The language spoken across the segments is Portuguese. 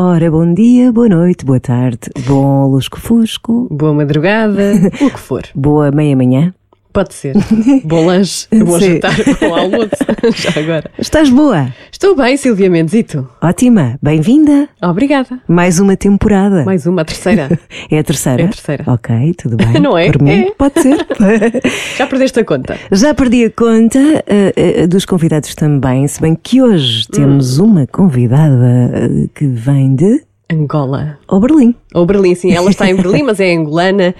Ora, bom dia, boa noite, boa tarde, bom lusco-fusco, Boa madrugada, o que for. boa meia-manhã. Pode ser. Bom lanche, bom Sim. jantar, bom almoço. Já agora. Estás boa? Estou bem, Silvia Mendes, e tu? Ótima, bem-vinda. Obrigada. Mais uma temporada. Mais uma, a terceira. É a terceira? É a terceira. Ok, tudo bem. Não é? Por mim, É. pode ser. Já perdeste a conta? Já perdi a conta eh, eh, dos convidados também, se bem que hoje Hum. temos uma convidada eh, que vem de Angola. Oberlim. Ou Berlim, sim. Ela está em Berlim, mas é angolana.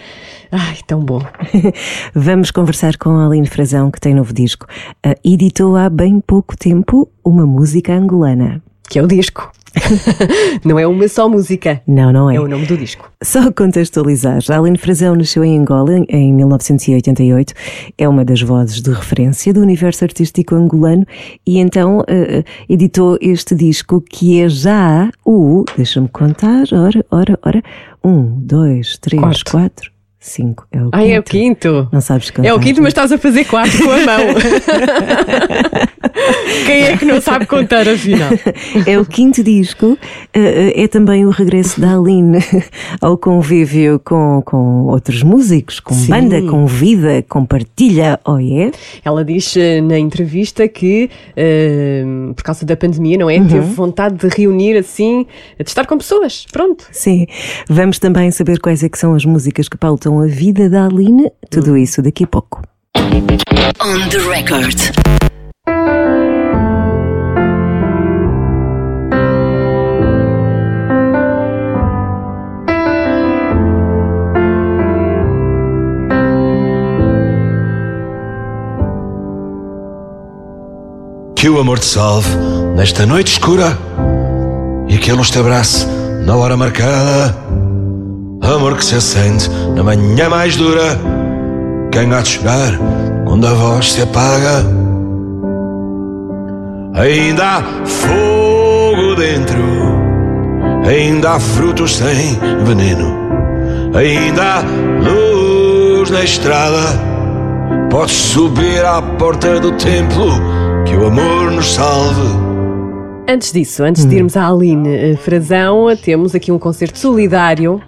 Ai, tão bom. Vamos conversar com a Aline Frazão, que tem novo disco. Eh, editou há bem pouco tempo uma música angolana. Que é o disco. Não é uma só música. Não, não é. É o nome do disco. Só contextualizar, Aline Frazão nasceu em Angola em 1988, é uma das vozes de referência do universo artístico angolano e então eh, editou este disco que é já o, deixa-me contar, ora, ora, ora, um, dois, três, quatro, cinco, é o Ai, é o quinto. Não sabes contar. É o quinto, mas estás a fazer quatro com a mão. Quem é que não sabe contar afinal? É o quinto disco, eh, eh, é também o regresso da Aline ao convívio com, com outros músicos, com Sim. banda, com vida, com partilha, oh yeah? Ela diz eh, na entrevista que, eh, por causa da pandemia, não é? Uhum. Teve vontade de reunir assim, de estar com pessoas. Pronto. Sim, vamos também saber quais é que são as músicas que a vida da Aline, tudo isso daqui a pouco. On the record. Que o amor te salve nesta noite escura e que a luz te abrace na hora marcada. Amor que se acende na manhã mais dura. Quem há de chorar quando a voz se apaga? Ainda há fogo dentro, ainda há frutos sem veneno, ainda há luz na estrada. Podes subir à porta do templo, que o amor nos salve. Antes disso, antes de irmos à Aline eh, Frazão, temos aqui um concerto solidário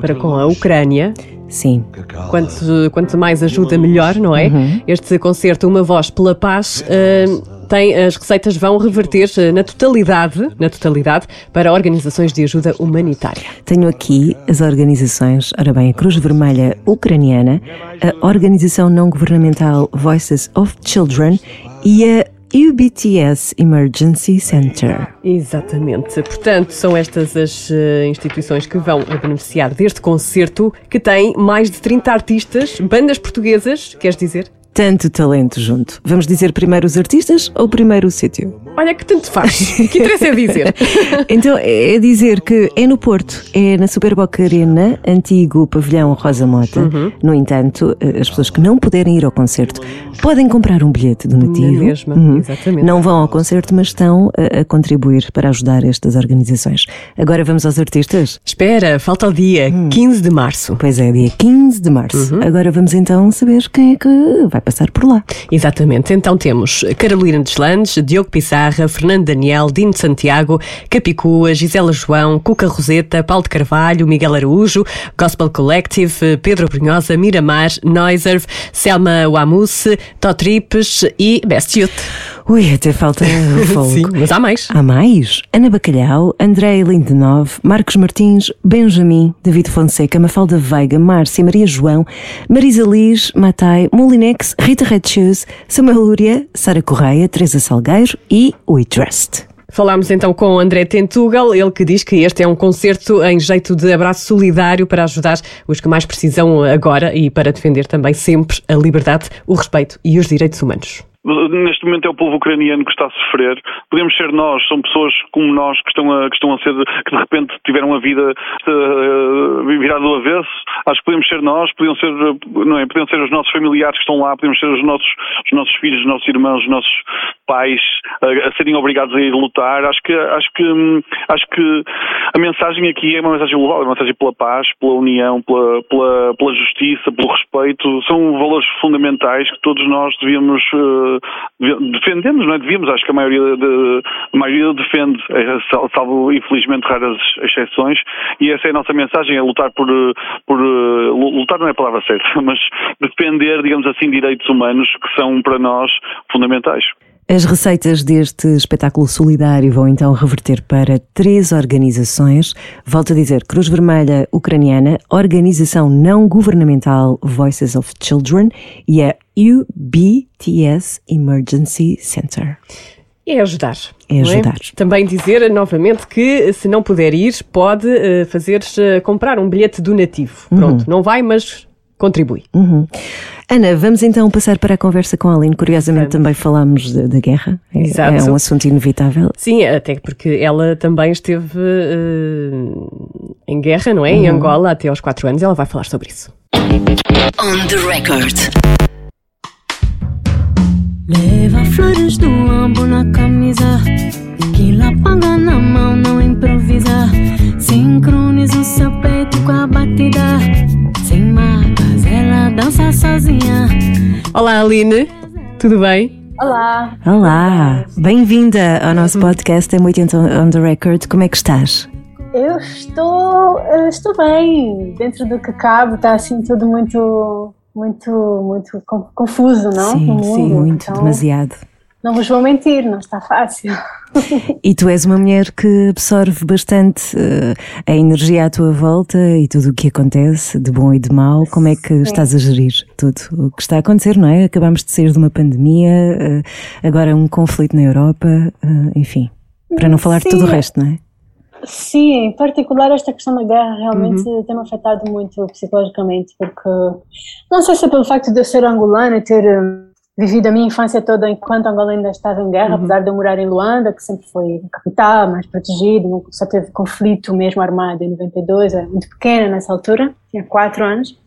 para com a Ucrânia. Sim, Quanto, quanto mais ajuda, melhor, não é? Este concerto, Uma Voz pela Paz, eh, tem, as receitas vão reverter eh, na totalidade, na totalidade para organizações de ajuda humanitária. tenho aqui as organizações, ora bem, a Cruz Vermelha Ucraniana, a Organização Não Governamental Voices of Children e a UBTS Emergency Center. Exatamente. Portanto, são estas as eh, instituições que vão beneficiar deste concerto que tem mais de 30 artistas, bandas portuguesas, queres dizer? Tanto talento junto. Vamos dizer primeiro os artistas ou primeiro o sítio? Olha que tanto faz. que interessa é dizer. Então é dizer que é no Porto, é na Superboc Arena, antigo pavilhão Rosa Mota. Uhum. No entanto, eh, as pessoas que não puderem ir ao concerto podem comprar um bilhete donativo. mesma, Uhum. exatamente. Não vão ao concerto, mas estão a, a contribuir para ajudar estas organizações. Agora vamos aos artistas? Espera, falta o dia, 15 de março. Pois é, dia 15 de março. Uhum. Agora vamos então saber quem é que vai passar por lá. Exatamente. Então temos Carolina Deslandes, Diogo Pissarra, Fernando Daniel, Dino Santiago, Capicua, Gisela João, Cuca Roseta, Paulo de Carvalho, Miguel Araújo, Gospel Collective, Pedro Brunhosa, Miramar, Noiserv, Selma Wamusse, Totripes e Best Youth. Ui, até falta o fogo. Sim, mas há mais. Há mais? Ana Bacalhau, André Lindenov, Marcos Martins, Benjamin, David Fonseca, Mafalda Veiga, Márcia, Maria João, Marisa Liz, Matai, Molinex, Rita Red Shoes, Samuel Lúria, Sara Correia, Teresa Salgueiro e We Trust. Falámos então com o André Tentugal, ele que diz que este é um concerto em jeito de abraço solidário para ajudar os que mais precisam agora e para defender também sempre a liberdade, o respeito e os direitos humanos. Neste momento é o povo ucraniano que está a sofrer. Podemos ser nós, são pessoas como nós que estão a, que estão a ser, que de repente tiveram a vida uh, virada do avesso. Acho que podemos ser nós, podiam ser, não é? Podiam ser os nossos familiares que estão lá, podemos ser os nossos, os nossos filhos, os nossos irmãos, os nossos pais a, a serem obrigados a ir lutar. Acho que, acho que, acho que a mensagem aqui é uma mensagem global, é uma mensagem pela paz, pela união, pela, pela, pela justiça, pelo respeito. São valores fundamentais que todos nós devíamos uh, defendemos, não é? Devíamos, acho que a maioria, de, a maioria defende, é, salvo infelizmente raras exceções, e essa é a nossa mensagem, é lutar por, por lutar não é a palavra certa, mas defender, digamos assim, direitos humanos que são para nós fundamentais. As receitas deste espetáculo solidário vão então reverter para três organizações. Volto a dizer: Cruz Vermelha Ucraniana, Organização Não Governamental Voices of Children e a UBTS Emergency Center. É ajudar. É ajudar. É? Também dizer novamente que se não puder ir, pode uh, fazer uh, comprar um bilhete donativo. Pronto, uhum. não vai, mas contribui. Uhum. Ana, vamos então passar para a conversa com a Aline. Curiosamente também falámos da guerra. É, Exato. é um assunto inevitável. Sim, até porque ela também esteve uh, em guerra, não é? Uhum. Em Angola até aos 4 anos. Ela vai falar sobre isso. On the record. Leva flores do ambo na camisa Que lá paga na mão, não improvisa Sincroniza o seu peito com a batida Sem marcas, ela dança sozinha Olá Aline, tudo bem? Olá. Olá, bem-vinda ao nosso podcast M80 on the Record. Como é que estás? Eu estou, eu estou bem, dentro do que cabe, está assim tudo muito muito, muito confuso, não? Sim, sim, muito, então, demasiado. Não vos vou mentir, não está fácil. E tu és uma mulher que absorve bastante uh, a energia à tua volta e tudo o que acontece, de bom e de mau. Como é que sim. estás a gerir tudo o que está a acontecer, não é? Acabamos de sair de uma pandemia, uh, agora um conflito na Europa, uh, enfim. Para não falar sim. de tudo o resto, não é? Sim, em particular esta questão da guerra realmente uhum. tem-me afetado muito psicologicamente, porque não sei se é pelo facto de eu ser angolana e ter um, vivido a minha infância toda enquanto Angola ainda estava em guerra, uhum. apesar de eu morar em Luanda, que sempre foi capital, mais protegido, só teve conflito mesmo armado em 92, era muito pequena nessa altura, tinha quatro anos.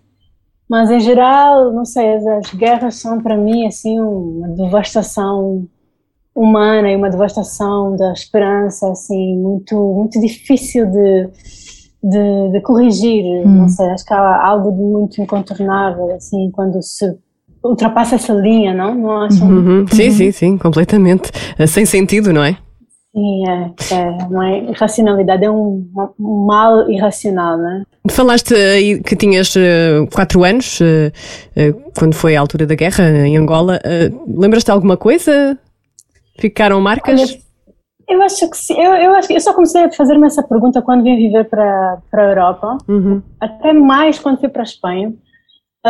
Mas em geral, não sei, as, as guerras são para mim assim uma devastação humana e uma devastação da esperança assim muito muito difícil de de, de corrigir hum. não sei acho que há algo de muito incontornável assim quando se ultrapassa essa linha não não acham uhum. sim sim sim completamente sem sentido não é Sim, é, é, não é irracionalidade, é um, um mal irracional, né? Falaste aí que tinhas uh, quatro anos, uh, quando foi a altura da guerra em Angola. Lembras-te de alguma coisa Ficaram marcas? Olha, eu acho que sim. Eu, eu, acho que eu só comecei a fazer-me essa pergunta quando vim viver para, para a Europa, uhum. até mais quando fui para a Espanha,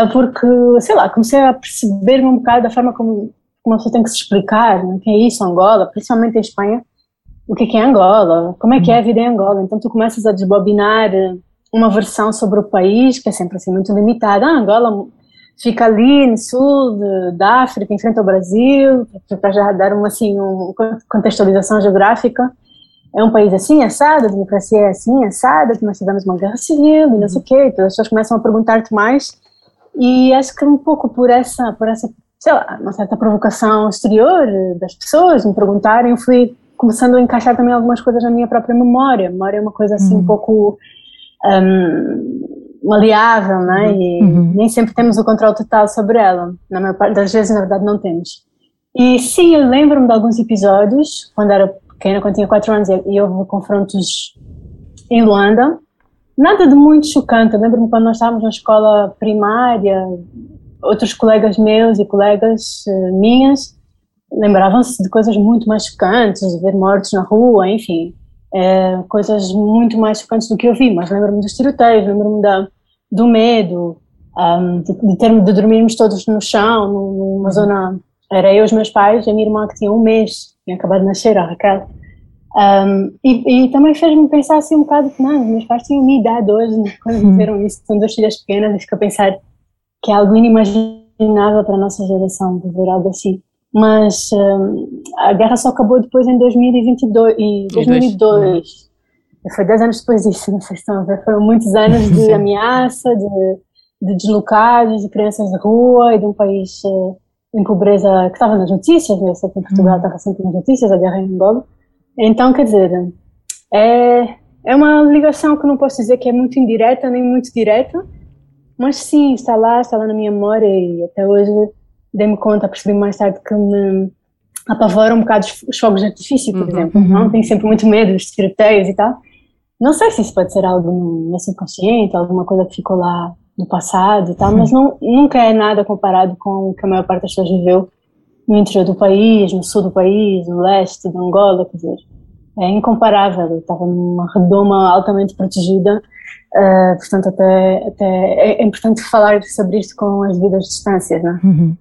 porque, sei lá, comecei a perceber um bocado da forma como, como a pessoa tem que se explicar, o que é isso, Angola, principalmente em Espanha, o que é, é Angola, como é que é a vida em Angola. Então tu começas a desbobinar uma versão sobre o país que é sempre assim muito limitada. Ah, Angola fica ali no sul de, da África, em frente ao Brasil, para já dar uma assim, uma contextualização geográfica. É um país assim, assado, a democracia é assim, assada, nós tivemos uma guerra civil e não sei o quê, então as pessoas começam a perguntar-te mais e acho que um pouco por essa, por essa, sei lá, uma certa provocação exterior das pessoas me perguntarem, eu fui começando a encaixar também algumas coisas na minha própria memória. A memória é uma coisa assim uhum. um pouco um, maleável, né? E uhum. nem sempre temos o controle total sobre ela. Na maior parte das vezes, na verdade, não temos. E sim, eu lembro-me de alguns episódios, quando era pequena, quando tinha 4 anos, e houve confrontos em Luanda. Nada de muito chocante. Eu lembro-me quando nós estávamos na escola primária, outros colegas meus e colegas uh, minhas lembravam-se de coisas muito mais chocantes, de ver mortos na rua, enfim é, coisas muito mais chocantes do que eu vi, mas lembro-me dos tiroteios, lembro-me do medo, um, de, de, ter, de dormirmos todos no chão, numa zona. Era eu, os meus pais a minha irmã que tinha um mês, tinha acabado de nascer, a Raquel. Um, e, e, também fez-me pensar assim um bocado que não, meus pais tinham minha idade hoje, né, quando uhum. viram isso, são duas filhas pequenas, e fico a pensar que é algo inimaginável para a nossa geração viver algo assim mas um, a guerra só acabou depois em 2022 e 2002. Foi 10 anos depois disso, não sei se estão a ver. Foram muitos anos de ameaça, de, de deslocados, de crianças de rua e de um país uh, em pobreza que estava nas notícias, né? eu sei que em Portugal uhum. estava sempre nas notícias, a guerra em Angola. Então, quer dizer, é, é uma ligação que não posso dizer que é muito indireta nem muito direta, mas sim, está lá, está lá na minha memória e até hoje dei-me conta, percebi mais tarde que me apavora um bocado os fogos de artifício, por uhum, exemplo. Uhum. Não? Tenho sempre muito medo dos tiroteios e tal. Não sei se isso pode ser algo no meu subconsciente, alguma coisa que ficou lá do passado e tal, mas não, nunca é nada comparado com o que a maior parte das pessoas viveu no interior do país, no sul do país, no leste de Angola, quer dizer, é incomparável. Eu estava numa redoma altamente protegida, uh, portanto, até, até é importante falar sobre isto com as devidas distâncias, não é? Uhum.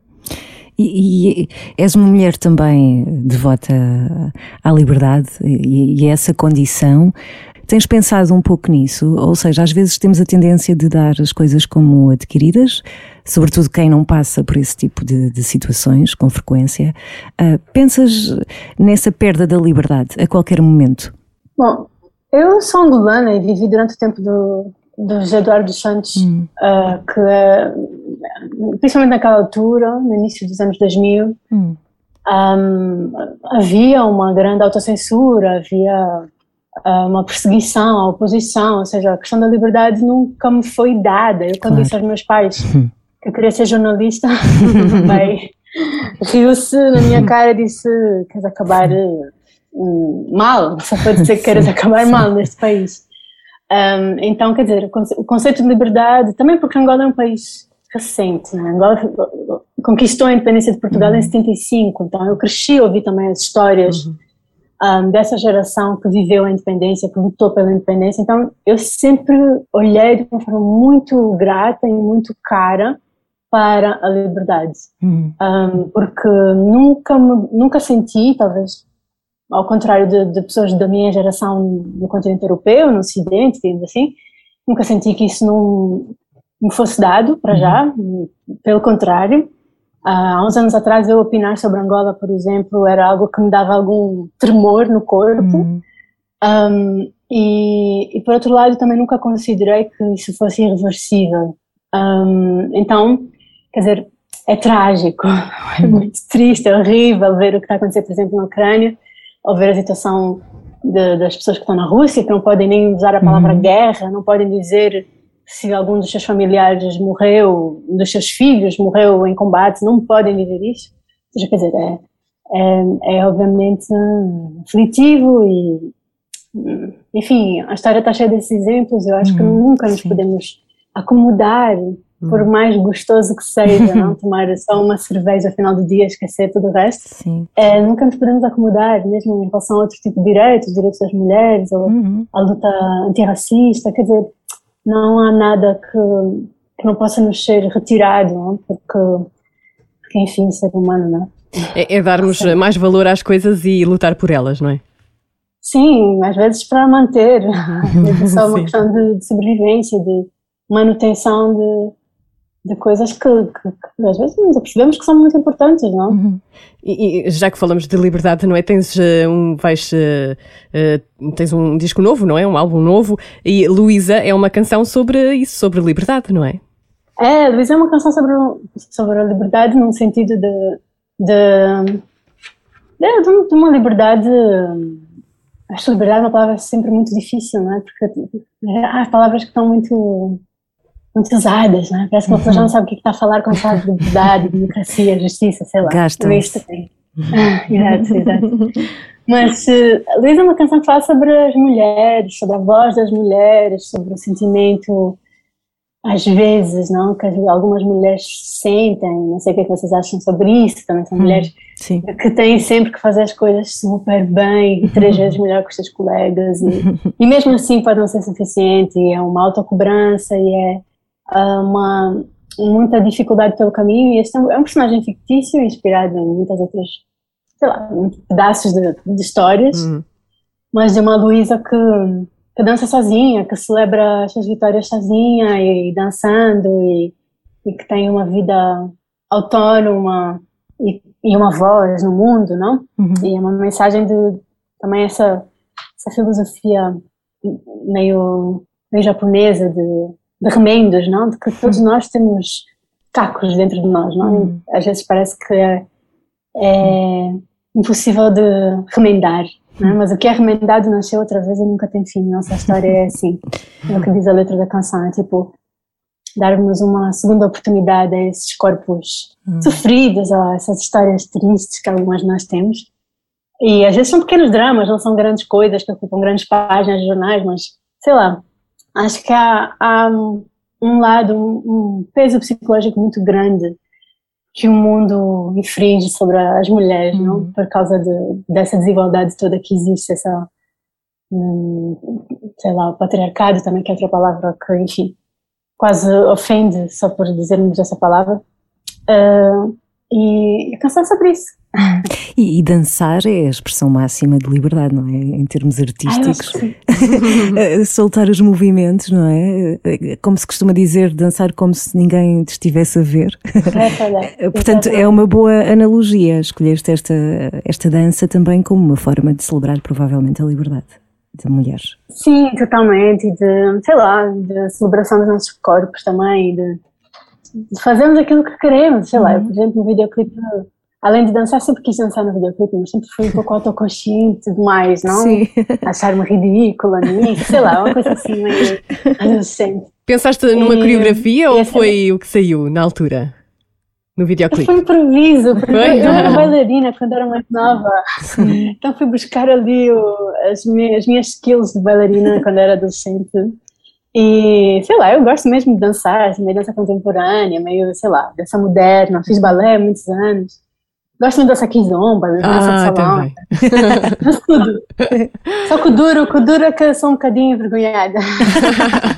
E, e, és uma mulher também devota à liberdade e, e essa condição Tens pensado um pouco nisso? Ou seja, às vezes temos a tendência de dar as coisas como adquiridas, sobretudo quem não passa por esse tipo de, de situações com frequência. Uh, pensas nessa perda da liberdade a qualquer momento? Bom, eu sou angolana e vivi durante o tempo do, do José Eduardo Santos, hum. uh, que uh, principalmente naquela altura, no início dos anos 2000, hum. um, havia uma grande autocensura, havia uma perseguição à oposição, ou seja, a questão da liberdade nunca me foi dada. Eu, quando claro. disse aos meus pais que eu queria ser jornalista, bem, riu-se na minha cara e disse: Queres acabar uh, mal? Só pode dizer que queres acabar mal neste país. Um, então, quer dizer, o conceito de liberdade, também porque Angola é um país recente, né? Angola conquistou a independência de Portugal uhum. em 75, então eu cresci ouvi também as histórias. Uhum um, dessa geração que viveu a independência, que lutou pela independência. Então, eu sempre olhei de uma forma muito grata e muito cara para a liberdade, uhum. um, porque nunca nunca senti, talvez ao contrário de, de, pessoas da minha geração no continente europeu, no Ocidente, digamos assim, nunca senti que isso não me fosse dado para já, uhum. pelo contrário, há uns anos atrás eu opinar sobre Angola, por exemplo, era algo que me dava algum tremor no corpo. Uhum. Um, e, e, por outro lado, também nunca considerei que isso fosse irreversível. Um, então, quer dizer, é trágico, é muito triste, é horrível ver o que está acontecendo, por exemplo, na Ucrânia, ou ver a situação de, das pessoas que estão na Rússia, que não podem nem usar a palavra uhum. guerra, não podem dizer se algum dos seus familiares morreu, dos seus filhos morreu em combate, não podem dizer isso. Ou seja, quer dizer, é, é, é obviamente aflitivo e, enfim, a história está cheia desses exemplos. Eu acho uhum, que nunca nos sim. podemos acomodar, uhum. por mais gostoso que seja, não tomar só uma cerveja ao final do dia, e esquecer tudo o resto. É, nunca nos podemos acomodar, mesmo em relação a outro tipo de direitos, direitos das mulheres, ou uhum. a luta antirracista. Quer dizer, não há nada que, que não possa nos ser retirado, não? Porque, porque, enfim, ser humano, não é? É, é darmos Sim. mais valor às coisas e lutar por elas, não é? Sim, às vezes para manter. é só uma questão de, de sobrevivência, de manutenção de, de coisas que, que, que, às vezes nos apercebemos que são muito importantes, não? Uhum. E, e, já que falamos de liberdade, não é? Tens uh, um, vais, uh, uh, tens um disco novo, não é? Um álbum novo e Luísa é uma canção sobre isso, sobre liberdade, não é? É, Luísa é uma canção sobre, sobre a liberdade num sentido de, de, de, de uma liberdade acho que liberdade é uma palavra sempre muito difícil, não é? Porque há palavras que estão muito muito usadas, né? Parece que uma pessoa já não sabe o que é está a falar quando fala de liberdade, democracia, justiça, sei lá. Gastam. Isto tem. exato, exato. Mas uh, Luísa é uma canção que fala sobre as mulheres, sobre a voz das mulheres, sobre o sentimento, às vezes, não, que algumas mulheres sentem, não sei o que, é que vocês acham sobre isso, também são hum, mulheres sim. que têm sempre que fazer as coisas super bem, e três vezes melhor que os seus colegas, e, e mesmo assim pode não ser suficiente, e é uma autocobrança, e é uma muita dificuldade pelo caminho e este é um, é um personagem fictício inspirado em muitas outras sei lá, pedaços de, de histórias uhum. mas de uma Luísa que, que dança sozinha, que celebra as suas vitórias sozinha e, e dançando e, e, que tem uma vida autônoma e, e uma voz no mundo, não? Uhum. E é uma mensagem de também essa, essa filosofia meio, meio japonesa de de remendos, não? De que todos nós temos cacos dentro de nós, não? Hum. Às vezes parece que é, é impossível de remendar, não é? mas o que é remendado nasceu outra vez e nunca tem fim. Nossa história é assim, é o que diz a letra da canção, é tipo darmos uma segunda oportunidade a esses corpos hum. sofridos, a essas histórias tristes que algumas nós temos. E às vezes são pequenos dramas, não são grandes coisas que ocupam grandes páginas de jornais, mas sei lá, acho que há, há um lado, um, peso psicológico muito grande que o mundo infringe sobre as mulheres, não? Uhum. Por causa de, dessa desigualdade toda que existe, essa, hum, sei lá, o patriarcado também, que é outra palavra que, enfim, quase ofende só por dizermos essa palavra. Uh, e, e cansar sobre isso. E, e, dançar é a expressão máxima de liberdade, não é? Em termos artísticos. Ah, Soltar os movimentos, não é? Como se costuma dizer, dançar como se ninguém te estivesse a ver. É, Portanto, é uma boa analogia. Escolheste esta, esta dança também como uma forma de celebrar provavelmente a liberdade de mulheres. Sim, totalmente. De, sei lá, de celebração dos nossos corpos também, de, de fazermos aquilo que queremos. Sei uhum. lá, por exemplo, no videoclipe além de dançar, sempre quis dançar no videoclipe, mas sempre fui um pouco autoconsciente demais, não? Sim. Achar-me ridícula nisso, sei lá, uma coisa assim meio adolescente. Pensaste numa e, coreografia ou foi o que saiu na altura? No videoclipe? Foi improviso, porque foi? eu era bailarina quando era mais nova. Sim. Então fui buscar ali o, as, minhas, as minhas skills de bailarina quando era adolescente. E, sei lá, eu gosto mesmo de dançar, assim, meio dança contemporânea, meio, sei lá, dança moderna. Fiz balé há muitos anos. Gosto muito dessa kizomba, né? ah, salão. Mas tudo. Só que o duro, o duro é que eu sou um bocadinho envergonhada.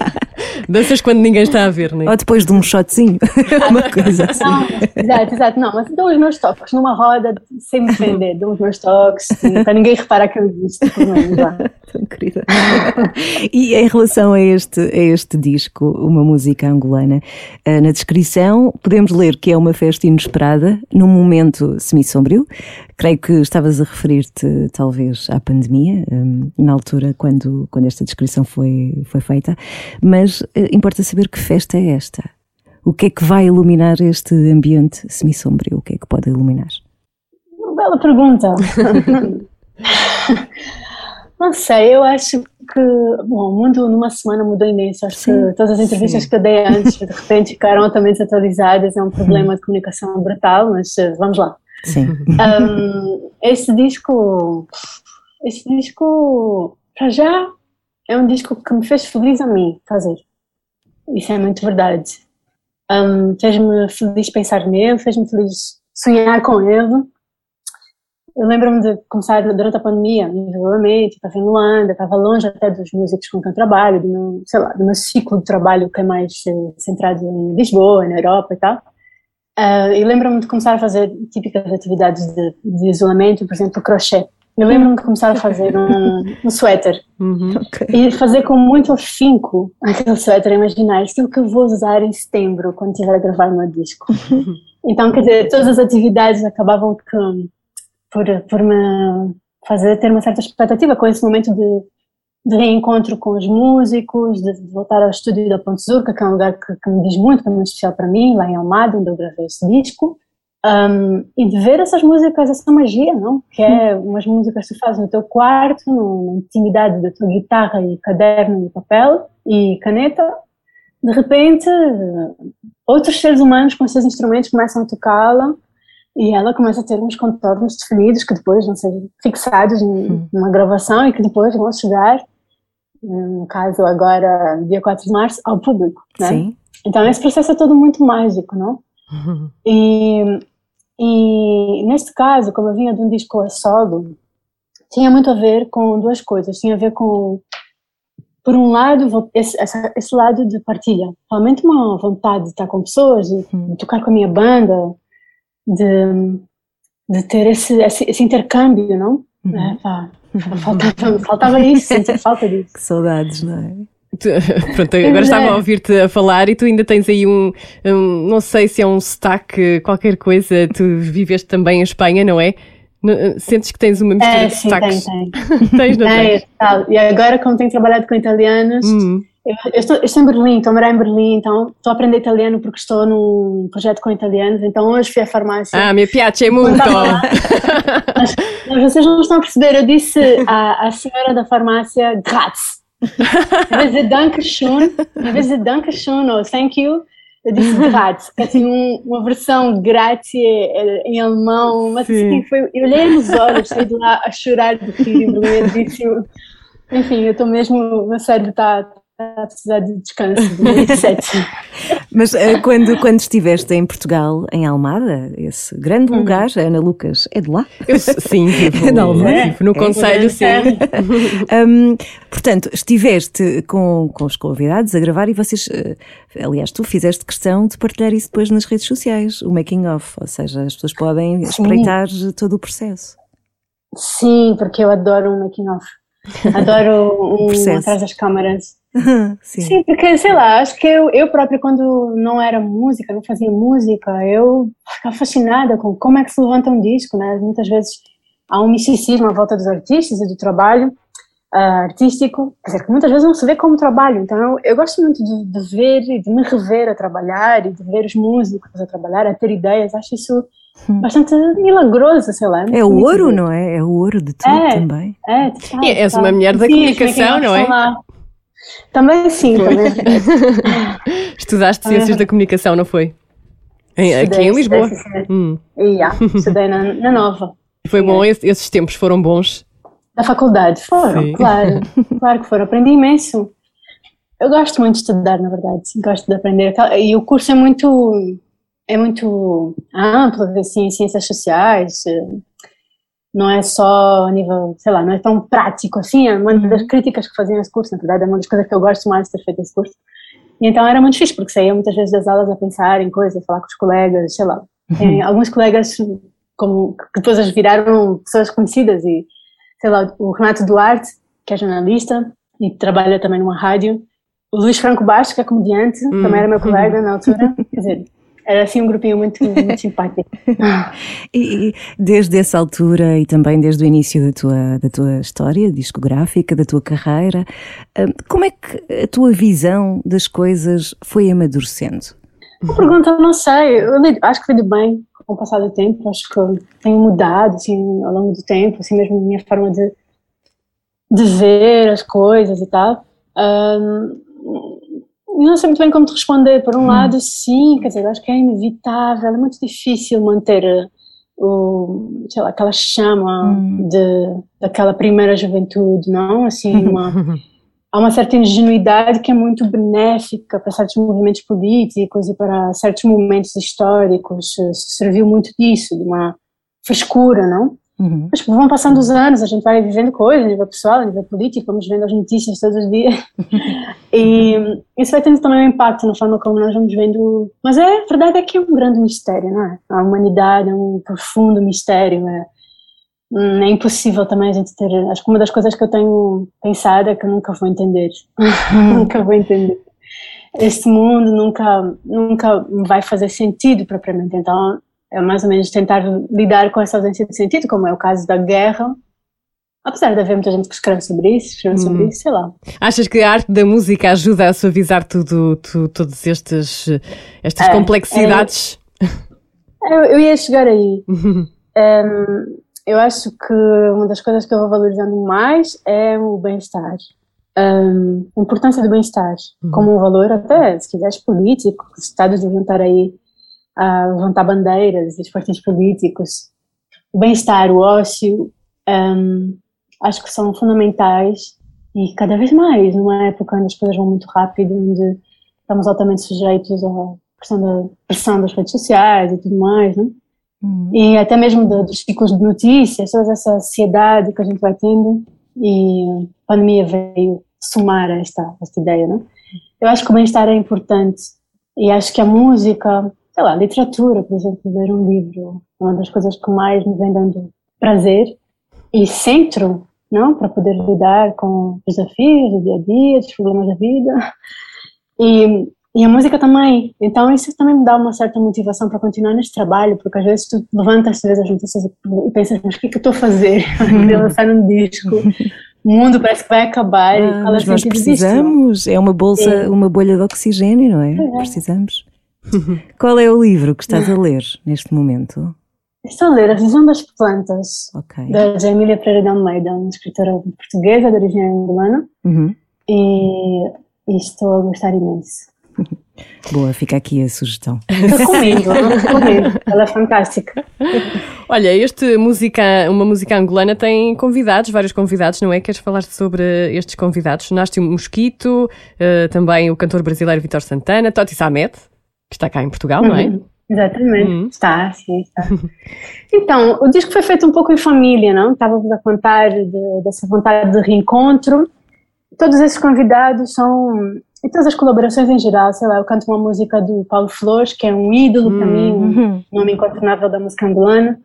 Danças quando ninguém está a ver, não é? Ou depois de um shotzinho, uma coisa assim. Não, exato, exato. Não, mas dou os meus toques numa roda, sem me defender, dou os meus toques, para ninguém reparar que eu existo, pelo menos Tão querida. e em relação a este, a este disco, uma música angolana, eh, na descrição podemos ler que é uma festa inesperada, num momento semi-sombrio. Creio que estavas a referir-te, talvez, à pandemia, eh, na altura quando, quando esta descrição foi, foi feita, mas eh, importa saber que festa é esta. O que é que vai iluminar este ambiente semi-sombrio? O que é que pode iluminar? Uma bela pergunta. Não sei, eu acho que bom, o mundo numa semana mudou imenso. Acho sim, que todas as entrevistas sim. que eu dei antes, de repente, ficaram altamente atualizadas. É um problema de comunicação brutal, mas eh, vamos lá. Sim. Um, esse disco, esse disco, para já, é um disco que me fez feliz a mim fazer. Isso é muito verdade. Um, fez-me feliz pensar nele, fez-me feliz sonhar com ele. Eu lembro-me de começar durante a pandemia, isolamento, estava em Luanda, estava longe até dos músicos com quem eu trabalho, do meu, sei lá, do meu ciclo de trabalho que é mais uh, centrado em Lisboa, na Europa e tal. Uh, e lembro-me de começar a fazer típicas atividades de, de isolamento, por exemplo, crochê. Eu lembro-me de começar a fazer um, um suéter uhum. e fazer com muito afinco aquele suéter, imaginar aquilo que eu vou usar em setembro, quando estiver a gravar o meu disco. Então, quer dizer, todas as atividades acabavam com, por, por me fazer ter uma certa expectativa com esse momento de, de reencontro com os músicos, de, de voltar ao estúdio da Ponte Zurca, que é um lugar que, que, me diz muito, que é muito especial para mim, lá em Almada, onde eu gravei esse disco. Um, e de ver essas músicas, essa magia, não? Que é umas músicas que tu fazes no teu quarto, na intimidade da tua guitarra e caderno e papel e caneta. De repente, outros seres humanos com seus instrumentos começam a tocá-la e ela começa a ter uns contornos definidos que depois vão ser fixados numa gravação e que depois vão chegar, no caso agora, dia 4 de março, ao público, né? Sim. Então esse processo é todo muito mágico, não? E, e neste caso, como eu vinha de um disco a solo, tinha muito a ver com duas coisas. Tinha a ver com, por um lado, esse, esse lado de partilha. Realmente uma vontade de estar com pessoas, de, de tocar com a minha banda, de, de ter esse, esse, esse intercâmbio, não? Uhum. É, pá, faltava, faltava isso, falta disso. Que saudades, não é? Pronto, agora estava a ouvir-te a falar e tu ainda tens aí um, um, não sei se é um sotaque, qualquer coisa, tu viveste também em Espanha, não é? Sentes que tens uma mistura é, de sim, sotaques? Tem, tem. tens, não tens? E agora, como tenho trabalhado com italianos, uhum. Eu, eu, estou, eu, estou, em Berlim, estou a morar em Berlim, então estou a aprender italiano porque estou num projeto com italianos, então hoje fui à farmácia. Ah, me piace muito! mas, mas vocês não estão a perceber, eu disse à, à senhora da farmácia, grazie em vez de Dankeschön, em vez de Dankeschön ou Thank you, eu disse grátis, que é assim um, uma versão grátis em alemão, mas assim, foi, eu olhei nos olhos, saí de lá a chorar de rir, disse, enfim, eu estou mesmo, meu cérebro está a precisar de descanso, de Mas uh, quando, quando estiveste em Portugal, em Almada, esse grande hum. lugar, hum. Ana Lucas, é de lá? Eu, sim, vivo, é Almada. no é, Conselho, sim. um, portanto, estiveste com, com os convidados a gravar e vocês, uh, aliás, tu fizeste questão de partilhar isso depois nas redes sociais, o making of, ou seja, as pessoas podem sim. espreitar todo o processo. Sim, porque eu adoro o making of. Adoro um atrás das câmaras. Sim. Sim. porque, sei lá, acho que eu, eu própria, quando não era música, não fazia música, eu ficava fascinada com como é que se levanta um disco, né? Muitas vezes há um misticismo à volta dos artistas e do trabalho uh, artístico, quer dizer, que muitas vezes não se vê como trabalho. Então, eu, eu gosto muito de, de, ver e de me rever a trabalhar e de ver os músicos a trabalhar, a ter ideias. Acho isso hum. bastante milagroso, sei lá. É o ouro, não é? É o ouro de tudo é, também. É, total, e és uma mulher da sim, comunicação, não é? Lá. Também sim, também. Estudaste Ciências da Comunicação, não foi? Em, estudei, aqui em Lisboa. Estudei, hum. yeah, estudei na, na Nova. Foi bom, esses tempos foram bons? Da faculdade, foram, sim. claro. Claro que foram. Aprendi imenso. Eu gosto muito de estudar, na verdade. Gosto de aprender. E o curso é muito, é muito amplo, assim, ciências sociais, não é só a nível, sei lá, não é tão prático assim, é uma das uhum. críticas que faziam esse curso, na verdade, é uma das coisas que eu gosto mais de ter feito esse curso. E então era muito difícil, porque saía muitas vezes das aulas a pensar em coisas, a falar com os colegas, sei lá. Uhum. alguns colegas como, que depois as viraram pessoas conhecidas e, sei lá, o Renato Duarte, que é jornalista e trabalha também numa rádio, o Luís Franco Baixo, que é comediante, uhum. também era meu colega na altura, quer dizer, era assim um grupinho muito, muito simpático. e, desde essa altura e também desde o início da tua, da tua história discográfica, da tua carreira, hum, como é que a tua visão das coisas foi amadurecendo? A pergunta não sei, eu acho que foi bem com o passar do tempo, acho que tenho mudado assim, ao longo do tempo, assim mesmo a minha forma de, de ver as coisas e tal. Um, não sei muito bem como te responder. Por um hum. lado, sim, quer dizer, acho que é inevitável, é muito difícil manter uh, o, sei lá, aquela chama hum. de, daquela primeira juventude, não? Assim, uma, há uma certa ingenuidade que é muito benéfica para certos movimentos políticos e para certos momentos históricos. Serviu muito disso, de uma frescura, não? Uhum. Mas vão passando os anos, a gente vai vivendo coisas a nível pessoal, a nível político, vamos vendo as notícias todos os dias. e isso vai tendo também um impacto na forma como nós vamos vendo. Mas é, a verdade é que é um grande mistério, não é? A humanidade é um profundo mistério. É, hum, é impossível também a gente ter. Acho que uma das coisas que eu tenho pensado é que eu nunca vou entender. nunca vou entender. Este mundo nunca, nunca vai fazer sentido propriamente. Então, é mais ou menos tentar lidar com essa ausência de sentido, como é o caso da guerra. Apesar de haver muita gente que escreve sobre isso, escreve sobre hum. isso, sei lá. Achas que a arte da música ajuda a suavizar tudo, tu, todas estas, estas é, complexidades? É, eu, eu, ia chegar aí. um, eu acho que uma das coisas que eu vou valorizando mais é o bem-estar. Um, a importância do bem-estar uhum. como um valor até, se quiseres, político, os Estados deviam estar aí a levantar bandeiras, os partidos políticos, o bem-estar, o ócio, um, acho que são fundamentais e cada vez mais, numa época onde as coisas vão muito rápido, onde estamos altamente sujeitos à pressão, da, pressão das redes sociais e tudo mais, né? Uhum. E até mesmo do, dos ciclos de notícias, toda essa ansiedade que a gente vai tendo e a pandemia veio somar esta, esta ideia, né? Eu acho que o bem-estar é importante e acho que a música sei lá, literatura, por exemplo, ler um livro, uma das coisas que mais me vem dando prazer e centro, não, para poder lidar com os desafios do dia a dia, dos problemas da vida. E, e a música também. Então isso também me dá uma certa motivação para continuar neste trabalho, porque às vezes tu levantas às vezes as notícias e pensas, mas o que, é que eu estou a fazer? de lançar um disco. O mundo parece que vai acabar. Ah, mas nós precisamos, disto? é uma bolsa, é. uma bolha de oxigênio, não é? é. Precisamos. Qual é o livro que estás a ler neste momento? Estou a ler A Visão das Plantas, okay. da Emília Pereira de Almeida, uma escritora portuguesa de origem angolana. Uhum. e, e estou a gostar imenso. Boa, fica aqui a sugestão. Recomendo, recomendo. Ela é fantástica. Olha, este música, uma música angolana tem convidados, vários convidados, não é? Queres falar sobre estes convidados? Nasce um Mosquito, uh, também o cantor brasileiro Vitor Santana, Toti Samet, que está cá em Portugal, não é? Uhum, exatamente, uhum. está, sim, está. Então, o disco foi feito um pouco em família, não? Estávamos a contar de, dessa vontade de reencontro. Todos esses convidados são e todas as colaborações em geral, sei lá, eu canto uma música do Paulo Flores, que é um ídolo para mim, um nome incontornável da música angolana.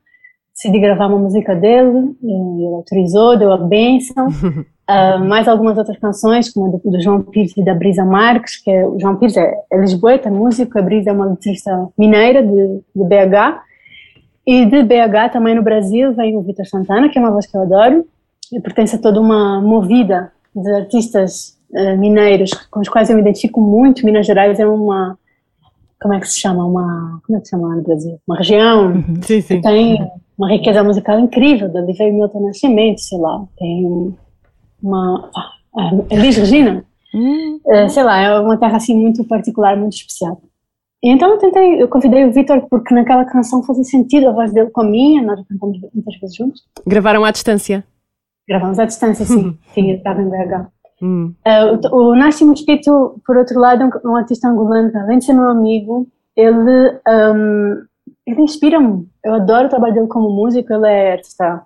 Decidi gravar uma música dele, ele autorizou, deu a bênção. Uh, mais algumas outras canções, como a do, do, João Pires e da Brisa Marques, que é, o João Pires é, é lisboeta, músico, a Brisa é uma letrista mineira de, de BH. E de BH também no Brasil vem o Vitor Santana, que é uma voz que eu adoro, e pertence a toda uma movida de artistas uh, mineiros com os quais eu me identifico muito. Minas Gerais é uma, como é que se chama? Uma, como é que se chama no Brasil? Uma região sim, sim. que tem uma riqueza musical incrível. Dali veio Milton Nascimento, sei lá. Tem uma. Ah, Elis Regina. Uhum. Uh, sei lá, é uma terra assim muito particular, muito especial. E então eu tentei, eu convidei o Vitor porque naquela canção fazia sentido a voz dele com a minha, nós cantamos muitas vezes juntos. Gravaram à distância? Gravamos à distância, sim. sim, ele estava em BH. Hum. Uh, o, o Nasci Mosquito, por outro lado, é um, um, artista angolano, além de ser meu amigo, ele, um, ele inspira-me. Eu adoro o trabalho dele como músico, ele é artista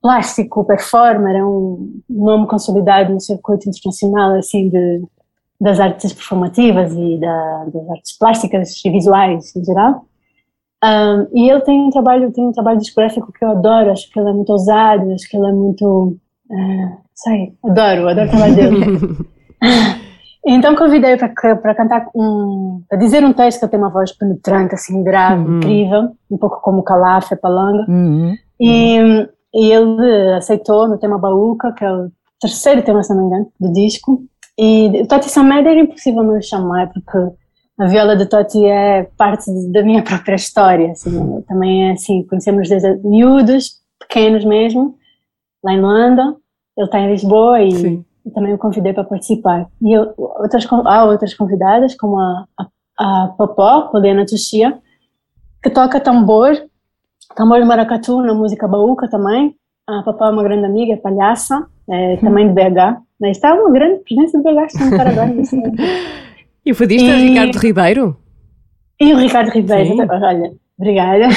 plástico, performer, é um nome consolidado no circuito internacional, assim, de, das artes performativas e da, das artes plásticas e visuais em geral. Um, e ele tem um trabalho, tem um trabalho discográfico que eu adoro, acho que ele é muito ousado, acho que ele é muito uh, sei, adoro, adoro o trabalho dele. então convidei para cantar, um, para dizer um texto que eu tenho uma voz penetrante, assim, grave, uhum. incrível, um pouco como Calafia, Palanga. Uhum. E, e ele aceitou no tema Baúca, que é o terceiro tema, se não me engano, do disco. E o Toti Samed era impossível não chamar, porque a viola de Toti é parte da minha própria história. Assim, também é assim, conhecemos desde miúdos, pequenos mesmo, lá em Luanda. Ele está em Lisboa e, e, também o convidei para participar. E eu, outras, há outras convidadas, como a, a, a Popó, Poliana Tuxia, que toca tambor, tambor de maracatu na música baúca também. A Popó é uma grande amiga, é palhaça, é, também de BH. Mas está uma grande presença de BH, está no Paraguai. e o fadista e... Ricardo Ribeiro? E o Ricardo Ribeiro, Sim. olha, obrigada.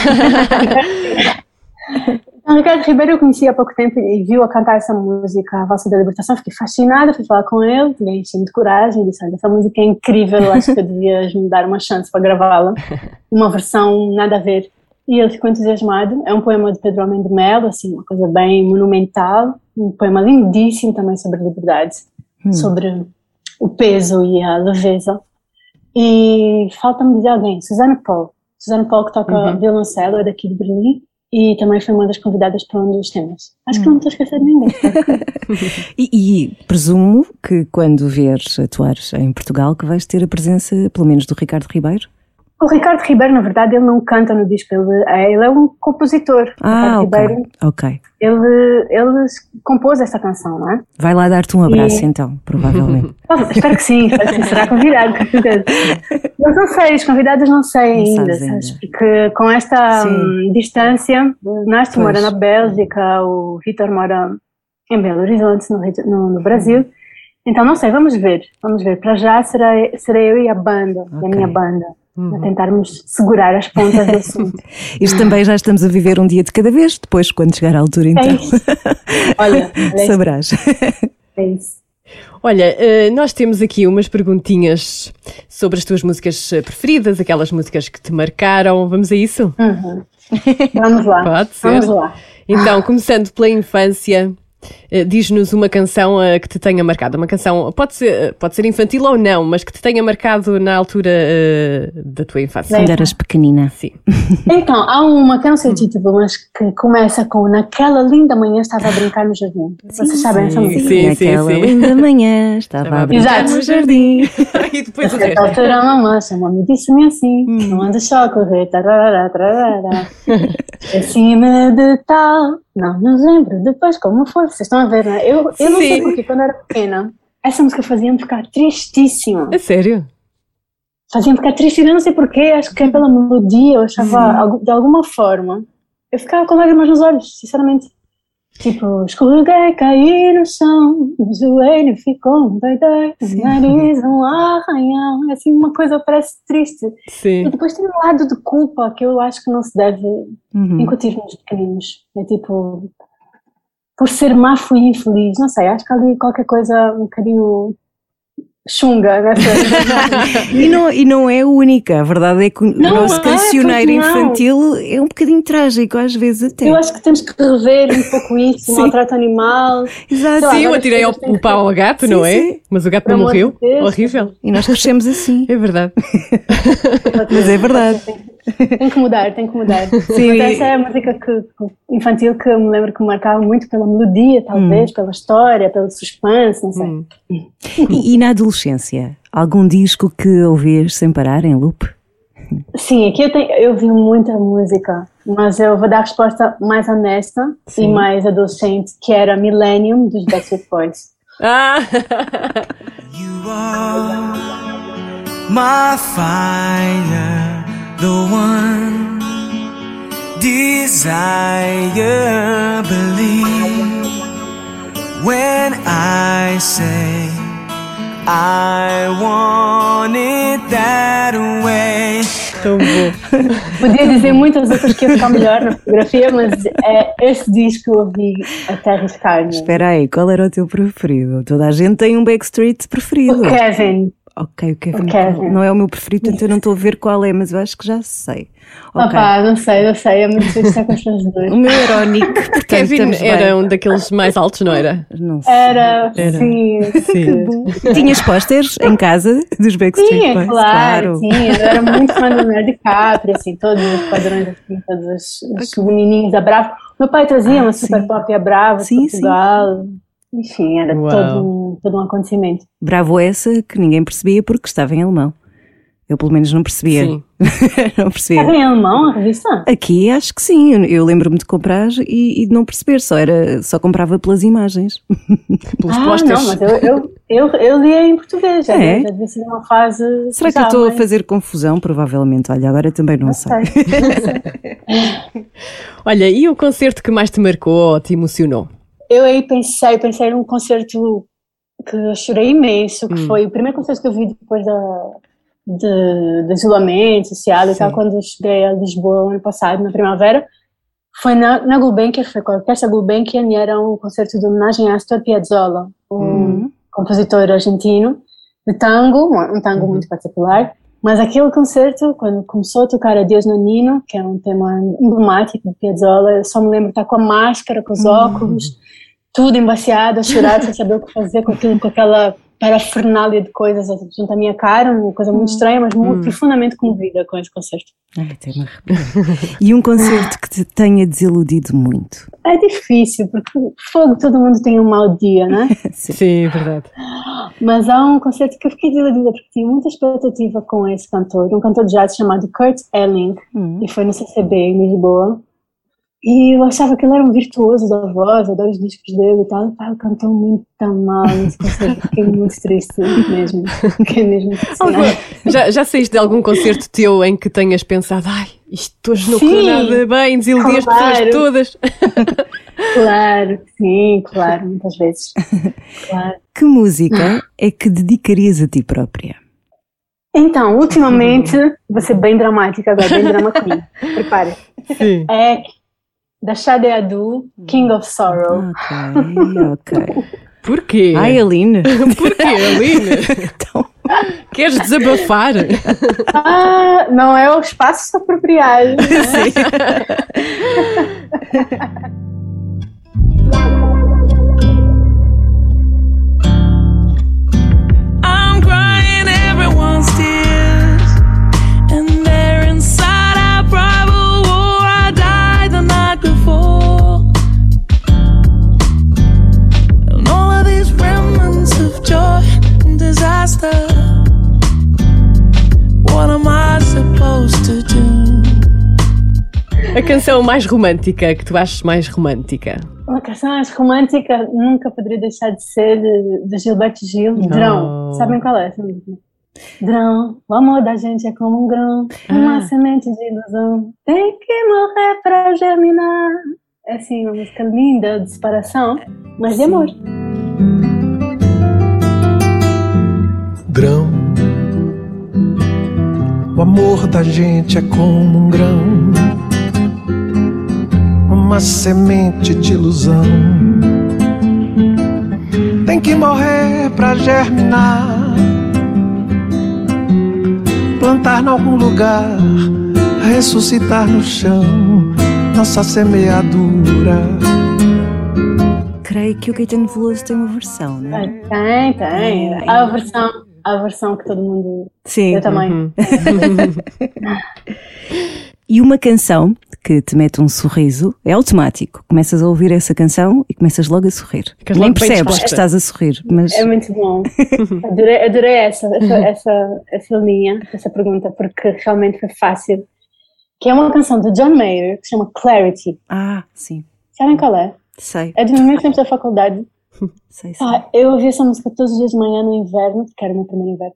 O Ricardo Ribeiro eu conheci há pouco tempo e viu a cantar essa música, A Valsa da Libertação, fiquei fascinada, fui falar com ele, lhe enchi de coragem, disse, olha, essa música é incrível, acho que devias me dar uma chance para gravá-la, uma versão nada a ver. E ele ficou entusiasmado, é um poema de Pedro Homem de Melo, assim, uma coisa bem monumental, um poema lindíssimo também sobre liberdade, hum. sobre o peso e a leveza. E falta-me dizer alguém, Susana Paul, Susana Paul que toca uhum. violoncelo, é daqui de Berlim, e também foi uma das convidadas para um dos temas. Acho hum. que não estou a esquecer de ninguém. e, e, presumo que quando vieres atuar em Portugal que vais ter a presença, pelo menos, do Ricardo Ribeiro? O Ricardo Ribeiro, na verdade, ele não canta no disco, ele é, ele é um compositor. Ah, ok. Ribeiro, ok. Ele, ele compôs esta canção, não é? Vai lá dar-te um abraço, e... então, provavelmente. espero que sim, espero que sim, será convidado, com certeza. Mas não sei, os convidados não sei não ainda, sabes? Porque com esta um, distância, nós mora na Bélgica, o Vitor mora em Belo Horizonte, no, no, no Brasil. Então, não sei, vamos ver, vamos ver. Para já será, será eu e a banda, okay. a minha banda uhum. a tentarmos segurar as pontas do assunto. Isto também já estamos a viver um dia de cada vez, depois, quando chegar à altura, então. É isso. Olha, sabrás. É isso. Olha, eh, nós temos aqui umas perguntinhas sobre as tuas músicas preferidas, aquelas músicas que te marcaram. Vamos a isso? Uhum. Vamos lá. Pode ser. Vamos lá. Então, começando pela infância, eh, diz-nos uma canção uh, que te tenha marcado. Uma canção, pode ser, eh, pode ser infantil ou não, mas que te tenha marcado na altura uh, da tua infância. Quando eras pequenina. Sim. Então, há uma que não sei o título, mas que começa com Naquela linda manhã estava a brincar no jardim. Sim, Vocês sabem essa música? Sim, Naquela sim, linda manhã estava a brincar Exato. no jardim. e depois o resto. altura a mamãe chamou-me disse-me assim, hum. não andas só a correr, tarará, tarará. Acima de tal não, não lembro. Depois, como foi? Vocês estão a ver, não é? Eu, eu não sei porque quando era pequena, essa música fazia-me ficar tristíssima. É sério? Fazia-me ficar triste, eu não sei porquê, acho que é pela melodia, eu achava, de alguma forma, eu ficava com lágrimas nos olhos, sinceramente. Tipo, escorreguei, caí no chão, o joelho ficou um doidão, nariz um arranhão, assim, uma coisa parece triste. Sim. E depois tem um lado de culpa que eu acho que não se deve Uhum. incutir nos pequeninos. É tipo, por ser má fui infeliz, não sei, acho que ali qualquer coisa um bocadinho chunga nessa. E não, e não é a única, a verdade é que o Não nosso é, cancioneiro não. infantil é um bocadinho trágico, às vezes até. Eu acho que temos que rever um pouco isso, o maltrato animal. Exato. Lá, Sim, eu atirei têm o pau ao gato, Sim, não é? sim. Mas o gato Por não morreu. Deus. Horrível. E nós crescemos assim. É verdade. Mas é verdade. Tem que mudar, tem que mudar. Sim. Mas essa é a música que, infantil que eu me lembro que me marcava muito pela melodia, talvez, pela história, pelo suspense, não sei. Hum. E, e na adolescência, algum disco que ouvias sem parar em loop? Sim, aqui eu, tenho, eu vi muita música, mas eu vou dar a resposta mais honesta e mais adolescente, que era Millennium dos Backstreet Boys. Ah! You are my fire, the one desire. Believe when I say I want it that way. Podia dizer muitas outras que ia ficar melhor na fotografia, mas é esse disco eu ouvi até arriscar-me. Espera aí, qual era o teu preferido? Toda a gente tem um Backstreet preferido. O Kevin. Ok, o Kevin. O Kevin. Não é o meu preferido, então eu não estou a ver qual é, mas eu acho que já sei. Ok. Opá, não sei, não sei, é muito difícil estar com os dois. O meu era o Nick, portanto Kevin bem. era um daqueles mais altos, não era? Não sei. Era, Era. sim. Sim. Tinhas pósteres em casa dos Backstreet Sim, Boys? é claro, sim. Eu era muito fã do Leonardo DiCaprio, assim, todos os padrões, assim, todos os, os menininhos da Bravo. Meu pai trazia uma sim. super pop a Bravo, Sim, de Portugal. Enfim, era Uau. todo um, todo um acontecimento. Bravo essa que ninguém percebia porque estava em alemão. Eu pelo menos não percebia. Sim. não percebia. Estava em alemão a revista? Aqui acho que sim, eu, lembro-me de comprar e, e de não perceber, só, era, só comprava pelas imagens. Pelos ah, posters. não, mas eu, eu, eu, eu lia em português, já, É? já devia ser uma fase... Será que eu estou a mas- fazer confusão? Provavelmente, olha, agora também não, Não sei. sei. Olha, e o concerto que mais te marcou ou te emocionou? Eu aí pensei, pensei num concerto que eu chorei imenso, que foi o primeiro concerto que eu vi depois da, de, do isolamento social e tal, quando eu cheguei a Lisboa ano passado, na primavera, foi na, na Gulbenkian, foi com a Orquestra Gulbenkian e era um concerto de homenagem a Astor Piazzolla, um compositor argentino de tango, um um tango muito particular, mas aquele concerto, quando começou a tocar Adeus Nonino, que é um tema emblemático de Piazzolla, eu só me lembro de estar com a máscara, com os óculos, tudo embaciado, a chorar, sem saber o que fazer com aquilo, com aquela parafernália de coisas junto à minha cara, uma coisa muito estranha, mas muito profundamente comovida com esse concerto. Ai, me arrepio. E um concerto que te tenha desiludido muito? É difícil, porque fogo todo mundo tem um mau dia, né? Sim, é verdade. Mas há um concerto que eu fiquei desiludida porque tinha muita expectativa com esse cantor, um cantor de jazz chamado Kurt Elling, Hum. e foi no CCB em Lisboa. E eu achava que ele era um virtuoso da voz, adoro os discos dele e tal. Pá, ele cantou muito mal nesse concerto, fiquei muito triste mesmo. Fiquei mesmo decepcionada. já, já saíste de algum concerto teu em que tenhas pensado, ai, isto hoje não correu Sim, nada bem, desiludi as pessoas claro. todas. Claro, sim, claro, muitas vezes. Claro. Que música é que dedicarias a ti própria? Então, ultimamente, vou ser bem dramática agora, bem drama queen. Prepare. Sim. É da Shade Adu, King of Sorrow. Ok, ok. Porquê? Ai, Aline. Porquê, Aline? Então, Queres desabafar? Ah, não é o espaço apropriado. I'm crying everyone's tears, disaster. What am I supposed to do? A canção mais romântica que tu achas mais romântica? Uma canção mais romântica nunca poderia deixar de ser de, de Gilberto Gil, Drão. Sabem qual é essa música? Drão, o amor da gente é como um grão, uma semente de ilusão. Tem que morrer pra germinar. É assim, uma música linda de separação, mas de amor. Grão. O amor da gente é como um grão, uma semente de ilusão. Tem que morrer pra germinar, plantar em algum lugar, ressuscitar no chão nossa semeadura. Creio que o Caetano Veloso tem uma versão, não é? Tem, tem. A versão, a versão que todo mundo. Sim. Eu também. Uhum. E uma canção que te mete um sorriso é automático. Começas a ouvir essa canção e começas logo a sorrir. Ficas Nem percebes que estás a sorrir, mas É muito bom. Adorei, adorei essa, essa, essa, essa linha, essa pergunta, porque realmente foi fácil. Que é uma canção do John Mayer que se chama Clarity. ah, sim, Sabem qual é? sei, É dos meus tempos da faculdade. Sei, sei. Ah, eu ouvi essa música todos os dias de manhã no inverno, porque era o meu primeiro inverno.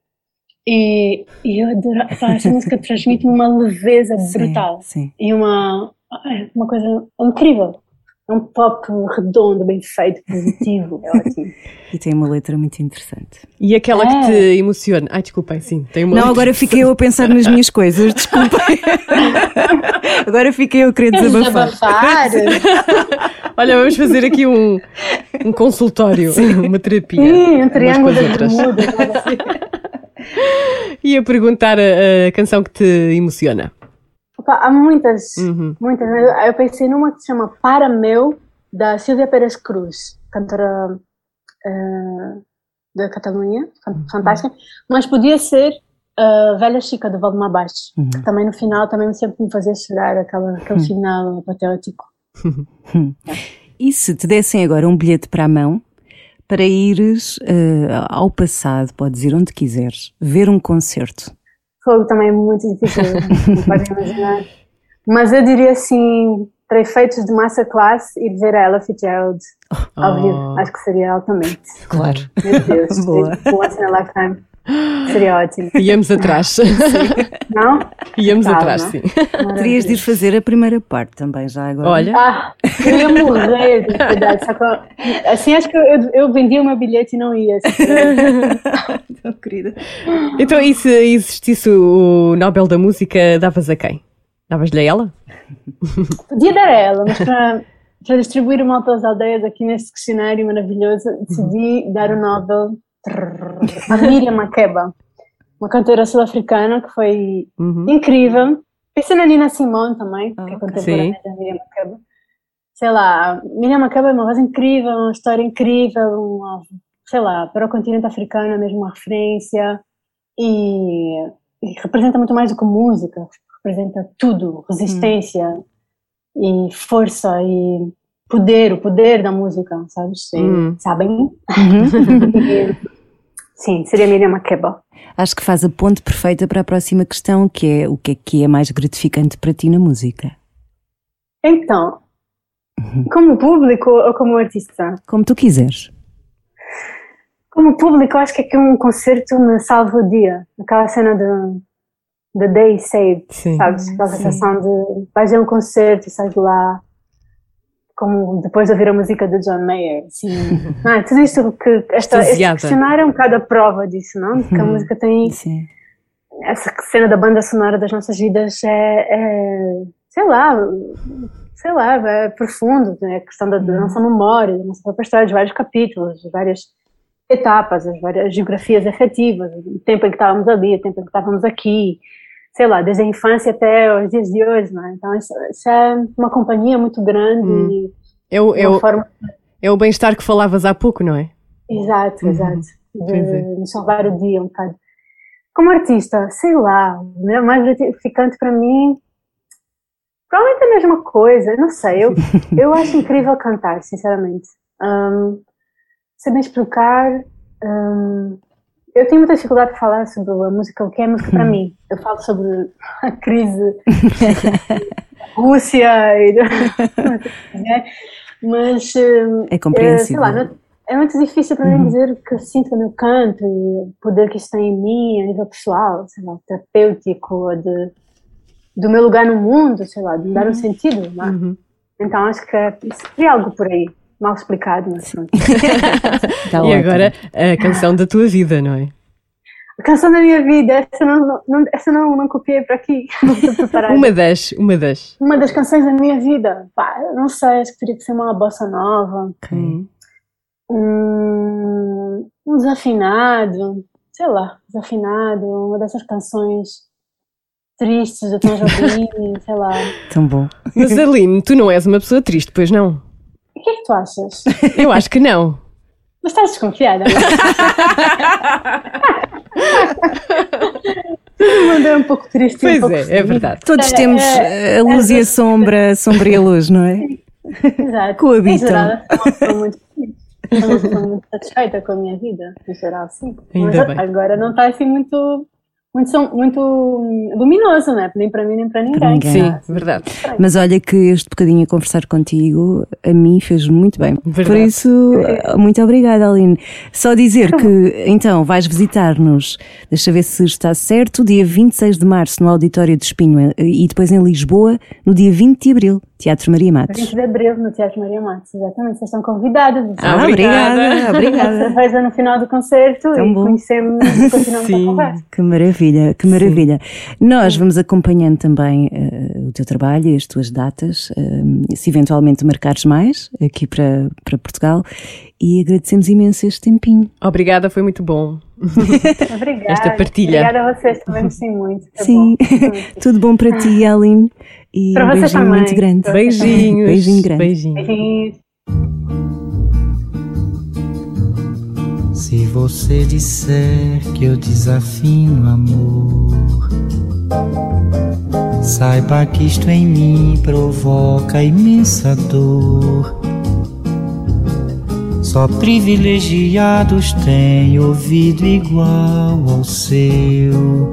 E, e eu adoro. pá, Essa música transmite-me uma leveza brutal. Sim. E uma, uma coisa incrível. É um pop redondo, bem feito, positivo. É ótimo. E tem uma letra muito interessante. E aquela que É. te emociona. Ai, desculpem, sim. Tem uma Não, agora fiquei eu a pensar nas minhas coisas, desculpem. agora fiquei eu a querer desabafar. Desabafar. Olha, vamos fazer aqui um, um consultório, uma terapia. Sim, um triângulo assim. E a perguntar a, a canção que te emociona. Há muitas, Uhum. muitas. Eu eu pensei numa que se chama Para Meu, da Silvia Pérez Cruz, cantora eh, da Catalunha, fan- fantástica, mas podia ser a Velha Chica, do Valdemar Bastos, que também no final também sempre me fazia chorar, aquela, aquele final apoteótico. E se te dessem agora um bilhete para a mão para ires eh, ao passado, podes ir onde quiseres, ver um concerto. Fogo também é muito difícil, não podem imaginar. Mas eu diria assim, para efeitos de masterclass, ir ver a Ella Fitzgerald ao vivo. Acho que seria altamente. Claro. Meu Deus, Boa. once in a lifetime. Seria ótimo. Íamos atrás. Não? Íamos Calma. atrás, sim. Terias de ir fazer a primeira parte também, já agora. Olha, Ah, eu ia morrer de ansiedade. Só que, eu- assim, acho que eu, eu vendia o meu bilhete e não ia. Então, querida. então e se existisse o Nobel da Música, davas a quem? Davas-lhe a ela? Podia dar a ela, mas para, para distribuir o mal pelas aldeias aqui neste questionário maravilhoso, decidi dar o Nobel a Miriam Makeba, uma cantora sul-africana que foi Uhum. incrível. Pensei na Nina Simone também, que é ok. contemporânea da Miriam Makeba. Sei lá, Miriam Makeba é uma voz incrível, uma história incrível, uma, sei lá, para o continente africano é mesmo uma referência e, e representa muito mais do que música, representa tudo, resistência e força e poder, o poder da música, sabes? E- Hum. Sabem? E- sim, seria Miriam Makeba. Acho que faz a ponte perfeita para a próxima questão, que é o que é que é mais gratificante para ti na música? Então, como público ou como artista? Como tu quiseres. Como público, acho que é que um concerto me salva o dia. Aquela cena de The Day Saved, Sim. sabes? Aquela sensação de vais a um concerto e sais de lá como depois de ouvir a música de John Mayer. Assim, é? Tudo isto que esta, este questionário é um bocado a prova disso, não? Que a música tem Sim. essa cena da banda sonora das nossas vidas é, é, sei lá, sei lá, é profundo, é a questão da, da nossa memória, da nossa própria história, de vários capítulos, de várias etapas, as várias geografias afetivas, o tempo em que estávamos ali, o tempo em que estávamos aqui, sei lá, desde a infância até os dias de hoje, não é? Então isso, isso é uma companhia muito grande É o, e uma o, forma é o bem-estar que falavas há pouco, não é? Exato, exato. De, Pois é. de salvar o dia um bocado. Como artista, sei lá, né, mais gratificante para mim, provavelmente é a mesma coisa, não sei, eu, eu acho incrível cantar, sinceramente. Um, saber explicar, um, eu tenho muita dificuldade de falar sobre a música, o que é música para mim. Eu falo sobre a crise Rússia e né? Mas, eh, É compreensível. sei lá, é muito difícil para mim dizer o que eu sinto quando eu canto e o poder que isso tem em mim a nível pessoal, sei lá, terapêutico, de, do meu lugar no mundo, sei lá, de me dar um sentido. não é? Então acho que é, seria algo por aí, mal explicado, mas pronto. Tá e ótimo. agora a canção da tua vida, não é? A canção da minha vida, essa não, não, essa não, não copiei para aqui, não estou preparada. Uma das, uma das. Uma das canções da minha vida, pá, não sei, acho que teria que ser uma bossa nova, Ok. um, um desafinado, sei lá, desafinado, uma dessas canções tristes do Tom Jobim, sei lá. Tão bom. Mas Aline, tu não és uma pessoa triste, pois não? O que é que tu achas? Eu acho que não. Mas estás desconfiada? O mundo é um pouco triste um Pois pouco é, é feliz. verdade. Todos É, temos é, a luz e a sombra, a sombra e a luz, não é? Exato. Coabitam. Em geral, pessoa muito feliz. Pessoa muito satisfeita com a minha vida, em geral, sim. Ainda Mas bem. agora não está assim muito, muito, muito luminoso, né? Nem para mim, nem para ninguém. ninguém. Sim, assim, verdade. Mas olha que este bocadinho a conversar contigo a mim fez muito bem. Por Verdade. isso, muito obrigada, Aline. Só dizer que então vais visitar-nos, deixa ver se está certo, dia 26 de março no Auditório de Espinho eh, e depois em Lisboa no dia 20 de abril, Teatro Maria Matos. 20 de abril, no Teatro Maria Matos, exatamente. Vocês estão convidados. Ah, Ah, obrigada, obrigada. Cerveja no final do concerto Tão e bom. conhecemos e continuamos Sim. a conversa. Que maravilha, que maravilha. Nós vamos acompanhando também eh, o teu trabalho e as tuas datas, eh, se eventualmente marcares mais aqui para, para Portugal e agradecemos imenso este tempinho. Obrigada, foi muito bom. Obrigada. Esta partilha. Obrigada a vocês também, sim, muito. Sim, bom. Tudo bom para ti, Aline. E Para um vocês beijinho também. muito grande. Beijinhos. Beijinho grande. Beijinhos. Beijinhos. Se você disser que eu desafino amor, saiba que isto em mim provoca imensa dor. Só privilegiados têm ouvido igual ao seu.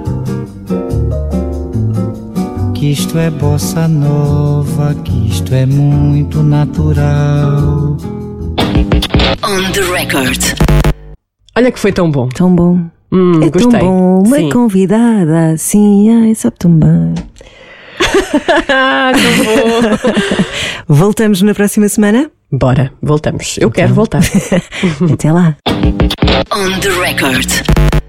que isto é bossa nova, que isto é muito natural. On the record. Olha que foi tão bom. Tão bom. Hum, é gostei. tão bom. Uma Sim. convidada assim, ai, sabe tão bem. Tão bom. Voltamos na próxima semana? Bora, voltamos. Eu quero voltar. Até lá. On the record.